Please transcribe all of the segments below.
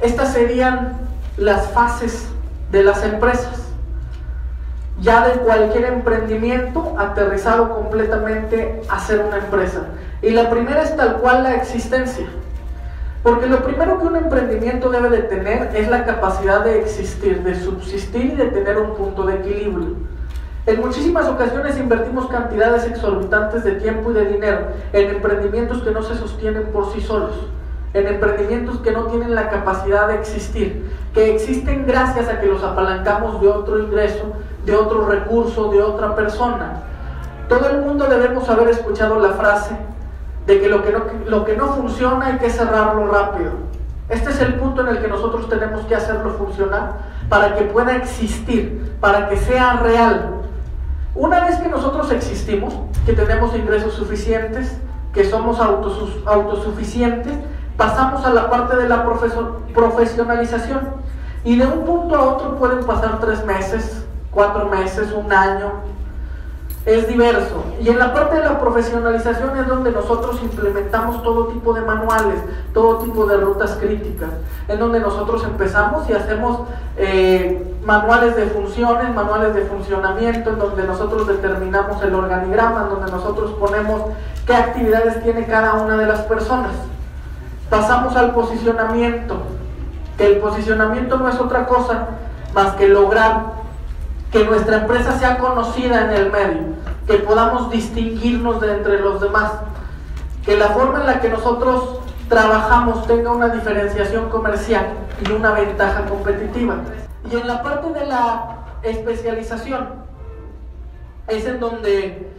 Estas serían las fases de las empresas ya de cualquier emprendimiento aterrizado completamente a ser una empresa. Y la primera es tal cual la existencia. Porque lo primero que un emprendimiento debe de tener es la capacidad de existir, de subsistir y de tener un punto de equilibrio. En muchísimas ocasiones invertimos cantidades exorbitantes de tiempo y de dinero en emprendimientos que no se sostienen por sí solos, en emprendimientos que no tienen la capacidad de existir, que existen gracias a que los apalancamos de otro ingreso de otro recurso, de otra persona. Todo el mundo debemos haber escuchado la frase de que lo que no, lo que no funciona hay que cerrarlo rápido. Este es el punto en el que nosotros tenemos que hacerlo funcionar para que pueda existir, para que sea real. Una vez que nosotros existimos, que tenemos ingresos suficientes, que somos autosuficientes, pasamos a la parte de la profesionalización. Y de un punto a otro pueden pasar tres meses, cuatro meses, un año, es diverso. Y en la parte de la profesionalización es donde nosotros implementamos todo tipo de manuales, todo tipo de rutas críticas, en donde nosotros empezamos y hacemos eh, manuales de funciones, manuales de funcionamiento, en donde nosotros determinamos el organigrama, en donde nosotros ponemos qué actividades tiene cada una de las personas. Pasamos al posicionamiento, que el posicionamiento no es otra cosa más que lograr que nuestra empresa sea conocida en el medio, que podamos distinguirnos de entre los demás, que la forma en la que nosotros trabajamos tenga una diferenciación comercial y una ventaja competitiva. Y en la parte de la especialización es en donde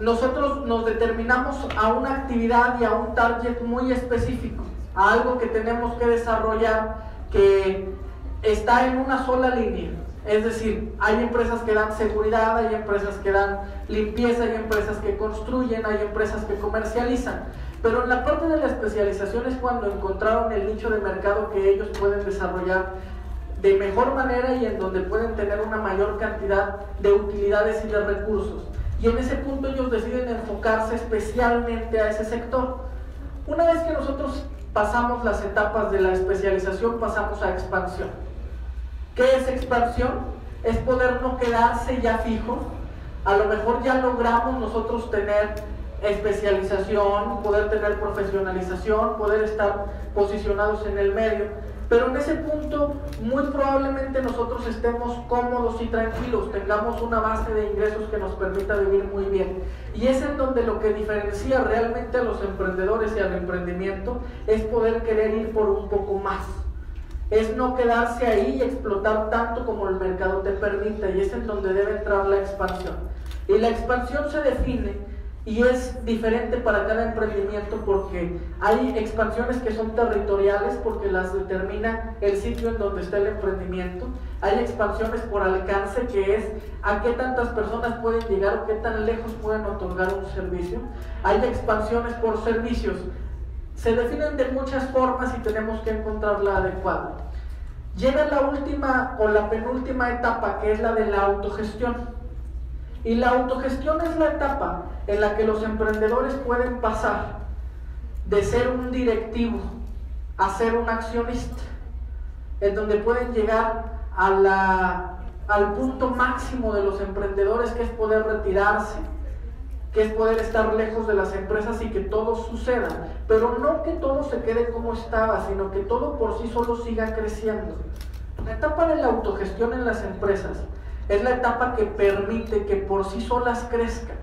nosotros nos determinamos a una actividad y a un target muy específico, a algo que tenemos que desarrollar que está en una sola línea es decir, hay empresas que dan seguridad, hay empresas que dan limpieza, hay empresas que construyen, hay empresas que comercializan. Pero la parte de la especialización es cuando encontraron el nicho de mercado que ellos pueden desarrollar de mejor manera y en donde pueden tener una mayor cantidad de utilidades y de recursos. Y en ese punto ellos deciden enfocarse especialmente a ese sector. Una vez que nosotros pasamos las etapas de la especialización, pasamos a expansión. ¿Qué es expansión? Es poder no quedarse ya fijo. A lo mejor ya logramos nosotros tener especialización, poder tener profesionalización, poder estar posicionados en el medio. Pero en ese punto muy probablemente nosotros estemos cómodos y tranquilos, tengamos una base de ingresos que nos permita vivir muy bien. Y es en donde lo que diferencia realmente a los emprendedores y al emprendimiento es poder querer ir por un poco más es no quedarse ahí y explotar tanto como el mercado te permita y es en donde debe entrar la expansión. Y la expansión se define y es diferente para cada emprendimiento porque hay expansiones que son territoriales porque las determina el sitio en donde está el emprendimiento. Hay expansiones por alcance que es a qué tantas personas pueden llegar o qué tan lejos pueden otorgar un servicio. Hay expansiones por servicios se definen de muchas formas y tenemos que encontrar la adecuada. Llega la última o la penúltima etapa, que es la de la autogestión. Y la autogestión es la etapa en la que los emprendedores pueden pasar de ser un directivo a ser un accionista, en donde pueden llegar al punto máximo de los emprendedores, que es poder retirarse, que es poder estar lejos de las empresas y que todo suceda, pero no que todo se quede como estaba, sino que todo por sí solo siga creciendo. La etapa de la autogestión en las empresas es la etapa que permite que por sí solas crezcan,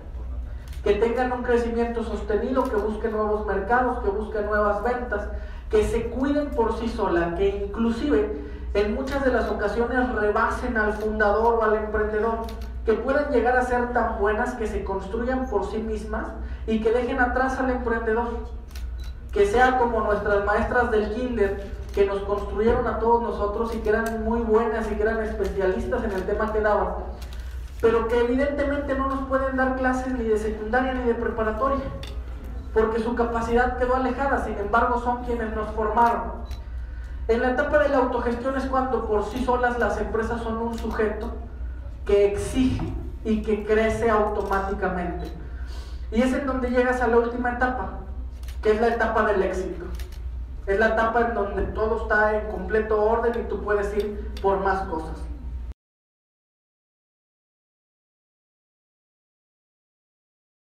que tengan un crecimiento sostenido, que busquen nuevos mercados, que busquen nuevas ventas, que se cuiden por sí solas, que inclusive en muchas de las ocasiones rebasen al fundador o al emprendedor que puedan llegar a ser tan buenas que se construyan por sí mismas y que dejen atrás al emprendedor. Que sea como nuestras maestras del kinder, que nos construyeron a todos nosotros y que eran muy buenas y que eran especialistas en el tema que daban, pero que evidentemente no nos pueden dar clases ni de secundaria ni de preparatoria, porque su capacidad quedó alejada, sin embargo son quienes nos formaron. En la etapa de la autogestión es cuando por sí solas las empresas son un sujeto que exige y que crece automáticamente. Y es en donde llegas a la última etapa, que es la etapa del éxito. Es la etapa en donde todo está en completo orden y tú puedes ir por más cosas.